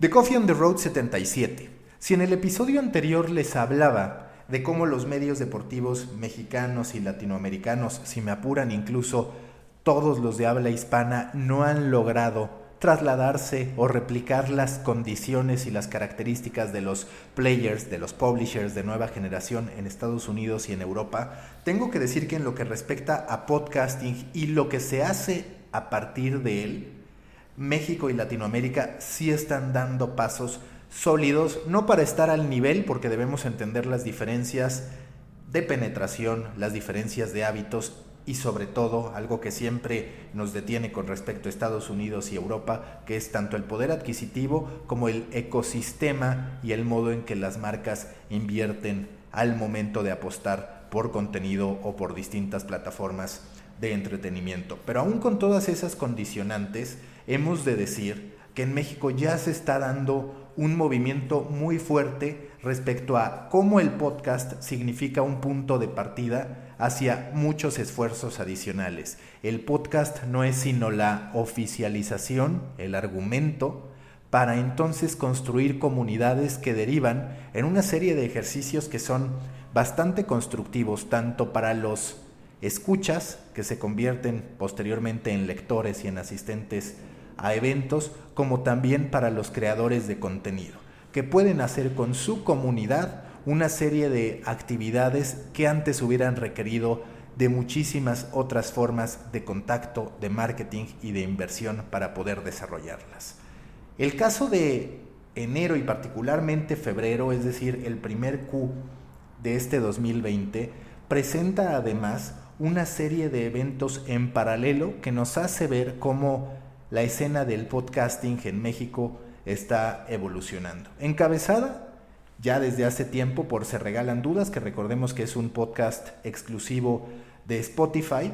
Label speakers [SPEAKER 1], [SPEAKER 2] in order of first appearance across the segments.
[SPEAKER 1] The Coffee on the Road 77. Si en el episodio anterior les hablaba de cómo los medios deportivos mexicanos y latinoamericanos, si me apuran incluso todos los de habla hispana, no han logrado trasladarse o replicar las condiciones y las características de los players, de los publishers de nueva generación en Estados Unidos y en Europa, tengo que decir que en lo que respecta a podcasting y lo que se hace a partir de él, México y Latinoamérica sí están dando pasos sólidos, no para estar al nivel, porque debemos entender las diferencias de penetración, las diferencias de hábitos y sobre todo algo que siempre nos detiene con respecto a Estados Unidos y Europa, que es tanto el poder adquisitivo como el ecosistema y el modo en que las marcas invierten al momento de apostar por contenido o por distintas plataformas de entretenimiento. Pero aún con todas esas condicionantes, hemos de decir que en México ya se está dando un movimiento muy fuerte respecto a cómo el podcast significa un punto de partida hacia muchos esfuerzos adicionales. El podcast no es sino la oficialización, el argumento, para entonces construir comunidades que derivan en una serie de ejercicios que son bastante constructivos tanto para los escuchas, que se convierten posteriormente en lectores y en asistentes a eventos, como también para los creadores de contenido, que pueden hacer con su comunidad una serie de actividades que antes hubieran requerido de muchísimas otras formas de contacto, de marketing y de inversión para poder desarrollarlas. El caso de enero y particularmente febrero, es decir, el primer Q de este 2020, presenta además una serie de eventos en paralelo que nos hace ver cómo la escena del podcasting en México está evolucionando. Encabezada ya desde hace tiempo por Se Regalan Dudas, que recordemos que es un podcast exclusivo de Spotify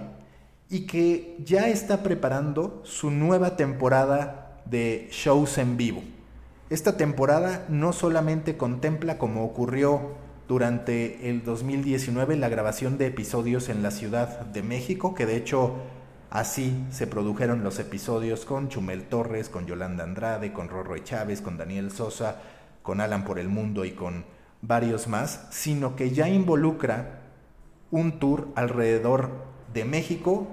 [SPEAKER 1] y que ya está preparando su nueva temporada de shows en vivo. Esta temporada no solamente contempla, como ocurrió durante el 2019 la grabación de episodios en la Ciudad de México, que de hecho así se produjeron los episodios con Chumel Torres, con Yolanda Andrade, con Rorro Chávez, con Daniel Sosa, con Alan por el Mundo y con varios más, sino que ya involucra un tour alrededor de México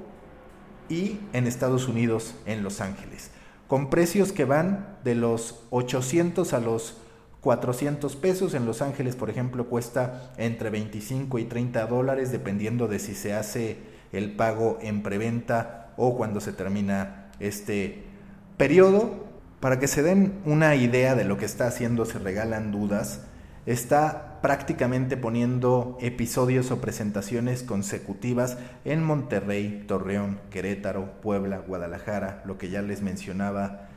[SPEAKER 1] y en Estados Unidos, en Los Ángeles, con precios que van de los 800 a los 400 pesos. En Los Ángeles, por ejemplo, cuesta entre 25 y 30 dólares, dependiendo de si se hace el pago en preventa o cuando se termina este periodo. Para que se den una idea de lo que está haciendo, se regalan dudas. Está prácticamente poniendo episodios o presentaciones consecutivas en Monterrey, Torreón, Querétaro, Puebla, Guadalajara, lo que ya les mencionaba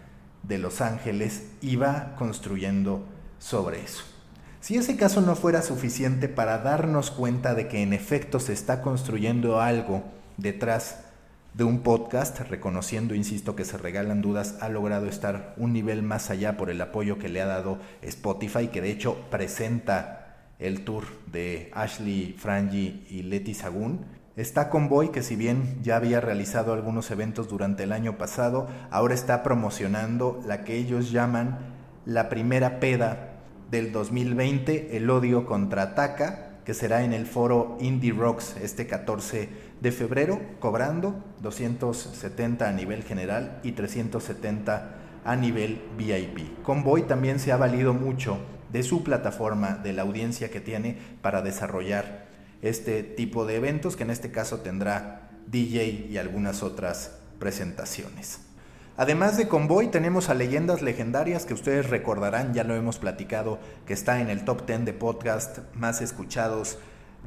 [SPEAKER 1] de Los Ángeles, y va construyendo sobre eso. Si ese caso no fuera suficiente para darnos cuenta de que en efecto se está construyendo algo detrás de un podcast, reconociendo, insisto, que se regalan dudas, ha logrado estar un nivel más allá por el apoyo que le ha dado Spotify, que de hecho presenta el tour de Ashley Frangi y Leti Sagún. Está Convoy, que si bien ya había realizado algunos eventos durante el año pasado, ahora está promocionando la que ellos llaman la primera peda del 2020, El odio contraataca, que será en el foro Indie Rocks este 14 de febrero, cobrando 270 a nivel general y 370 a nivel VIP. Convoy también se ha valido mucho de su plataforma, de la audiencia que tiene para desarrollar este tipo de eventos, que en este caso tendrá DJ y algunas otras presentaciones. Además de Convoy, tenemos a Leyendas Legendarias, que ustedes recordarán, ya lo hemos platicado, que está en el top 10 de podcast más escuchados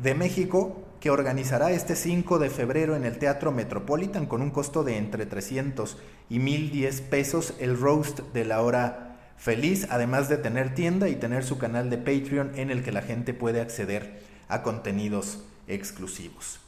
[SPEAKER 1] de México, que organizará este 5 de febrero en el Teatro Metropolitan con un costo de entre 300 y 1010 pesos el roast de la hora feliz, además de tener tienda y tener su canal de Patreon en el que la gente puede acceder a contenidos exclusivos.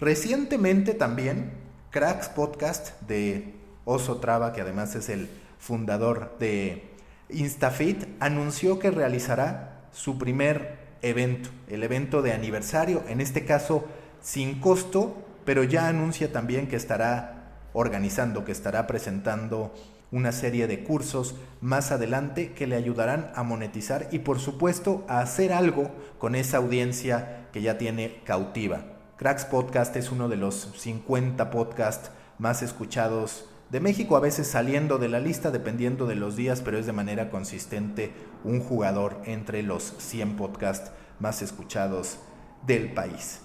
[SPEAKER 1] Recientemente también, Cracks Podcast de Oso Traba, que además es el fundador de Instafit, anunció que realizará su primer evento, el evento de aniversario, en este caso sin costo, pero ya anuncia también que estará organizando, que estará presentando una serie de cursos más adelante que le ayudarán a monetizar y por supuesto a hacer algo con esa audiencia que ya tiene cautiva. Cracks Podcast es uno de los 50 podcasts más escuchados de México, a veces saliendo de la lista dependiendo de los días, pero es de manera consistente un jugador entre los 100 podcasts más escuchados del país.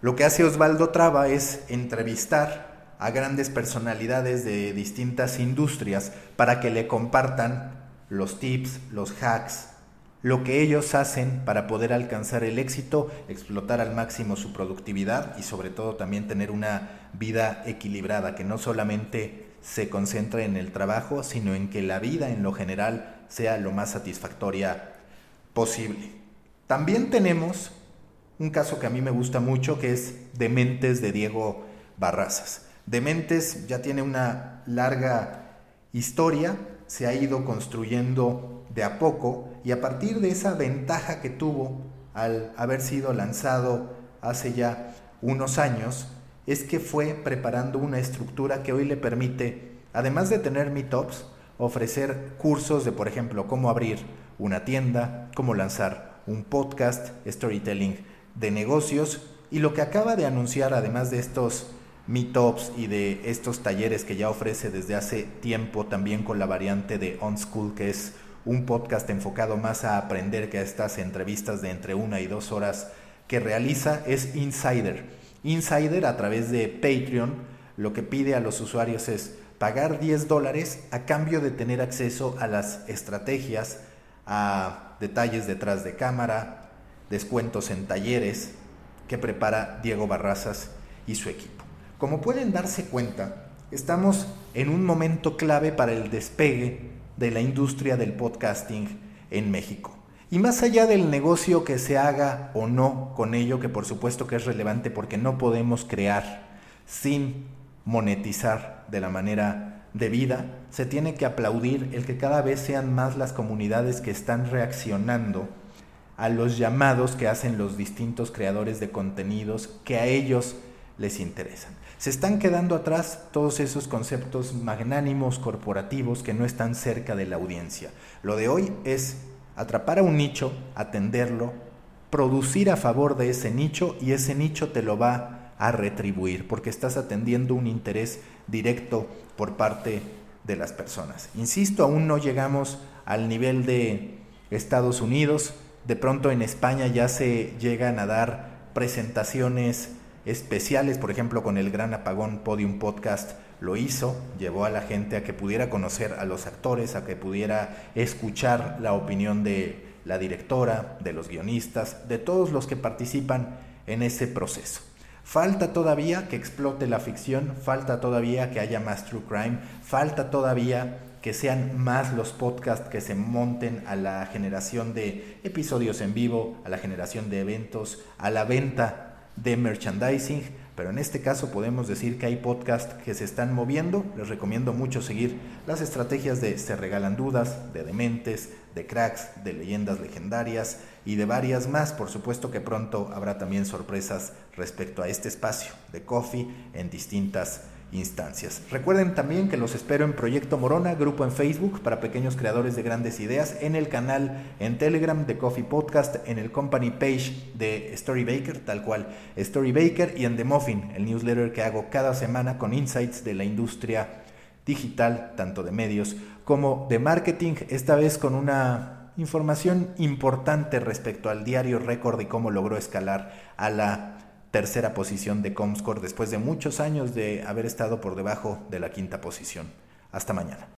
[SPEAKER 1] Lo que hace Osvaldo Traba es entrevistar a grandes personalidades de distintas industrias para que le compartan los tips, los hacks, lo que ellos hacen para poder alcanzar el éxito, explotar al máximo su productividad y sobre todo también tener una vida equilibrada, que no solamente se concentre en el trabajo, sino en que la vida en lo general sea lo más satisfactoria posible. También tenemos un caso que a mí me gusta mucho, que es Dementes de Diego Barrazas. Dementes ya tiene una larga historia, se ha ido construyendo de a poco y a partir de esa ventaja que tuvo al haber sido lanzado hace ya unos años, es que fue preparando una estructura que hoy le permite, además de tener meetups, ofrecer cursos de, por ejemplo, cómo abrir una tienda, cómo lanzar un podcast, storytelling de negocios. Y lo que acaba de anunciar, además de estos meetups y de estos talleres que ya ofrece desde hace tiempo también con la variante de On School, que es un podcast enfocado más a aprender que a estas entrevistas de entre una y dos horas que realiza, es Insider Insider a través de Patreon lo que pide a los usuarios es pagar 10 dólares a cambio de tener acceso a las estrategias, a detalles detrás de cámara, descuentos en talleres que prepara Diego Barrazas y su equipo. Como pueden darse cuenta, estamos en un momento clave para el despegue de la industria del podcasting en México. Y más allá del negocio que se haga o no con ello, que por supuesto que es relevante porque no podemos crear sin monetizar de la manera debida, se tiene que aplaudir el que cada vez sean más las comunidades que están reaccionando a los llamados que hacen los distintos creadores de contenidos que a ellos les interesan. Se están quedando atrás todos esos conceptos magnánimos corporativos que no están cerca de la audiencia. Lo de hoy es atrapar a un nicho, atenderlo, producir a favor de ese nicho y ese nicho te lo va a retribuir porque estás atendiendo un interés directo por parte de las personas. Insisto, aún no llegamos al nivel de Estados Unidos, de pronto en España ya se llegan a dar presentaciones especiales, por ejemplo con el Gran Apagón Podium Podcast lo hizo, llevó a la gente a que pudiera conocer a los actores, a que pudiera escuchar la opinión de la directora, de los guionistas, de todos los que participan en ese proceso. Falta todavía que explote la ficción, falta todavía que haya más true crime, falta todavía que sean más los podcasts que se monten a la generación de episodios en vivo, a la generación de eventos, a la venta de merchandising, pero en este caso podemos decir que hay podcasts que se están moviendo. Les recomiendo mucho seguir las estrategias de Se Regalan Dudas, de Dementes, de Cracks, de Leyendas Legendarias y de varias más. Por supuesto que pronto habrá también sorpresas respecto a este espacio de Coffee en distintas instancias. Recuerden también que los espero en Proyecto Morona, grupo en Facebook para pequeños creadores de grandes ideas, en el canal en Telegram de Coffee Podcast, en el company page de Story Baker, tal cual Story Baker, y en The Muffin, el newsletter que hago cada semana con insights de la industria digital, tanto de medios como de marketing, esta vez con una información importante respecto al diario récord y cómo logró escalar a la tercera posición de Comscore después de muchos años de haber estado por debajo de la quinta posición. Hasta mañana.